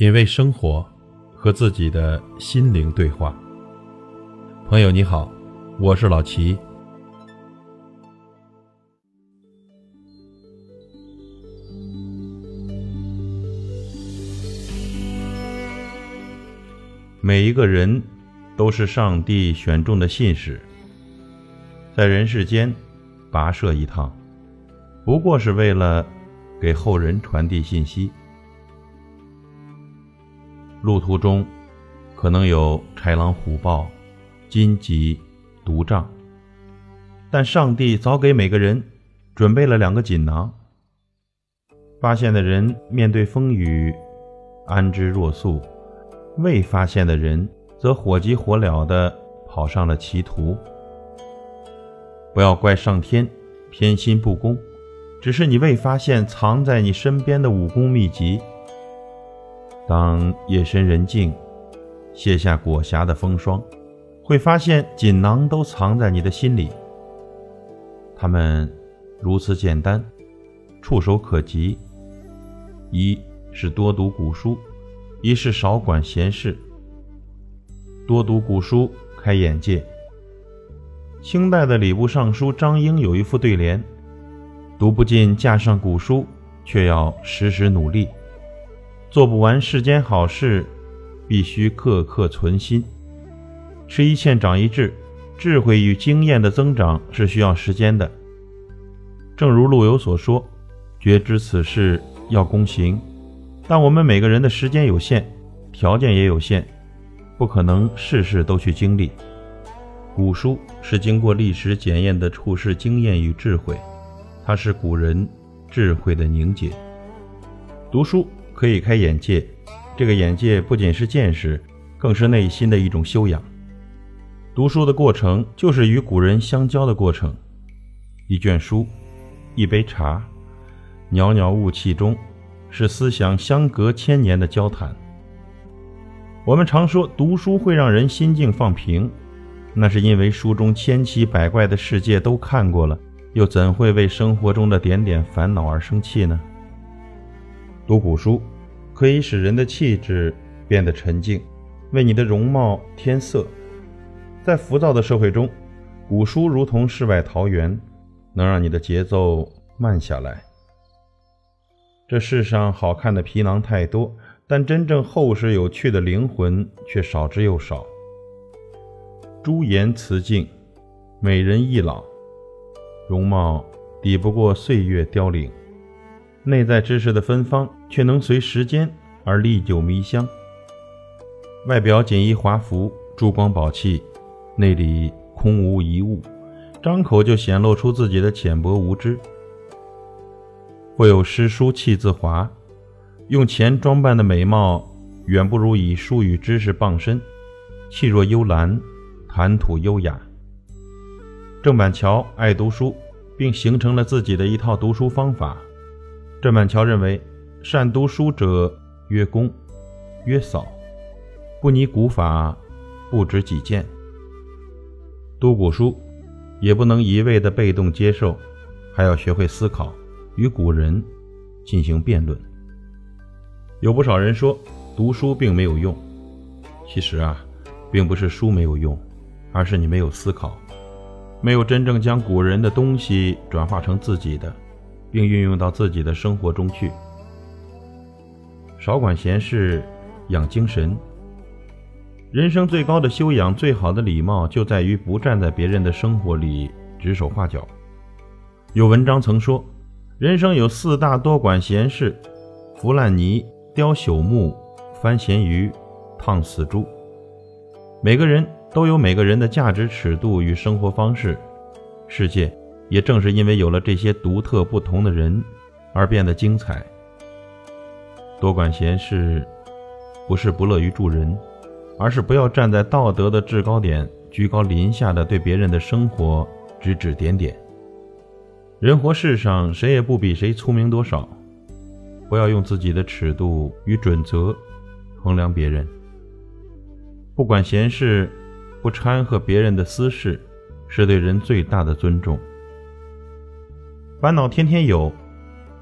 品味生活，和自己的心灵对话。朋友你好，我是老齐。每一个人都是上帝选中的信使，在人世间跋涉一趟，不过是为了给后人传递信息。路途中，可能有豺狼虎豹、荆棘毒瘴，但上帝早给每个人准备了两个锦囊。发现的人面对风雨安之若素，未发现的人则火急火燎地跑上了歧途。不要怪上天偏心不公，只是你未发现藏在你身边的武功秘籍。当夜深人静，卸下裹挟的风霜，会发现锦囊都藏在你的心里。它们如此简单，触手可及。一是多读古书，一是少管闲事。多读古书，开眼界。清代的礼部尚书张英有一副对联：“读不尽架上古书，却要时时努力。”做不完世间好事，必须刻刻存心。吃一堑长一智，智慧与经验的增长是需要时间的。正如陆游所说：“觉知此事要躬行。”但我们每个人的时间有限，条件也有限，不可能事事都去经历。古书是经过历史检验的处世经验与智慧，它是古人智慧的凝结。读书。可以开眼界，这个眼界不仅是见识，更是内心的一种修养。读书的过程就是与古人相交的过程。一卷书，一杯茶，袅袅雾气中，是思想相隔千年的交谈。我们常说读书会让人心境放平，那是因为书中千奇百怪的世界都看过了，又怎会为生活中的点点烦恼而生气呢？读古书，可以使人的气质变得沉静，为你的容貌添色。在浮躁的社会中，古书如同世外桃源，能让你的节奏慢下来。这世上好看的皮囊太多，但真正厚实有趣的灵魂却少之又少。朱颜辞镜，美人易老，容貌抵不过岁月凋零。内在知识的芬芳，却能随时间而历久弥香。外表锦衣华服、珠光宝气，内里空无一物，张口就显露出自己的浅薄无知。或有诗书气自华，用钱装扮的美貌，远不如以书与知识傍身，气若幽兰，谈吐优雅。郑板桥爱读书，并形成了自己的一套读书方法。郑板桥认为，善读书者曰公，曰扫，不拟古法，不知己见。读古书，也不能一味的被动接受，还要学会思考，与古人进行辩论。有不少人说读书并没有用，其实啊，并不是书没有用，而是你没有思考，没有真正将古人的东西转化成自己的。并运用到自己的生活中去，少管闲事，养精神。人生最高的修养、最好的礼貌，就在于不站在别人的生活里指手画脚。有文章曾说，人生有四大多管闲事：扶烂泥、雕朽木、翻咸鱼、烫死猪。每个人都有每个人的价值尺度与生活方式，世界。也正是因为有了这些独特不同的人，而变得精彩。多管闲事，不是不乐于助人，而是不要站在道德的制高点，居高临下的对别人的生活指指点点。人活世上，谁也不比谁聪明多少，不要用自己的尺度与准则衡量别人。不管闲事，不掺和别人的私事，是对人最大的尊重。烦恼天天有，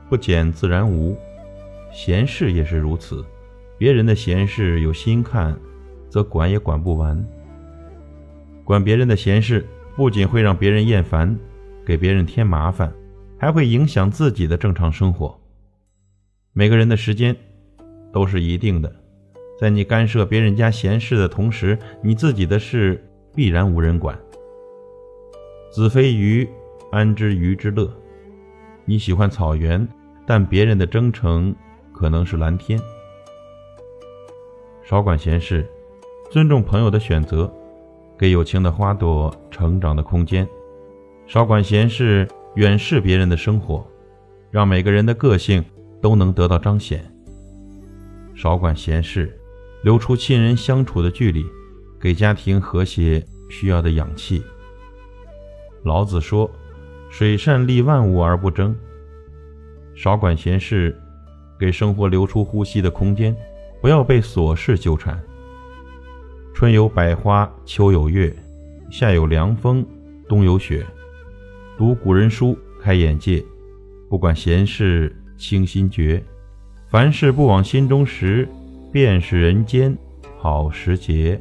不减自然无。闲事也是如此，别人的闲事有心看，则管也管不完。管别人的闲事，不仅会让别人厌烦，给别人添麻烦，还会影响自己的正常生活。每个人的时间都是一定的，在你干涉别人家闲事的同时，你自己的事必然无人管。子非鱼，安知鱼之乐？你喜欢草原，但别人的征程可能是蓝天。少管闲事，尊重朋友的选择，给友情的花朵成长的空间。少管闲事，远视别人的生活，让每个人的个性都能得到彰显。少管闲事，留出亲人相处的距离，给家庭和谐需要的氧气。老子说：“水善利万物而不争。”少管闲事，给生活留出呼吸的空间。不要被琐事纠缠。春有百花，秋有月，夏有凉风，冬有雪。读古人书，开眼界。不管闲事，清心觉。凡事不往心中时，便是人间好时节。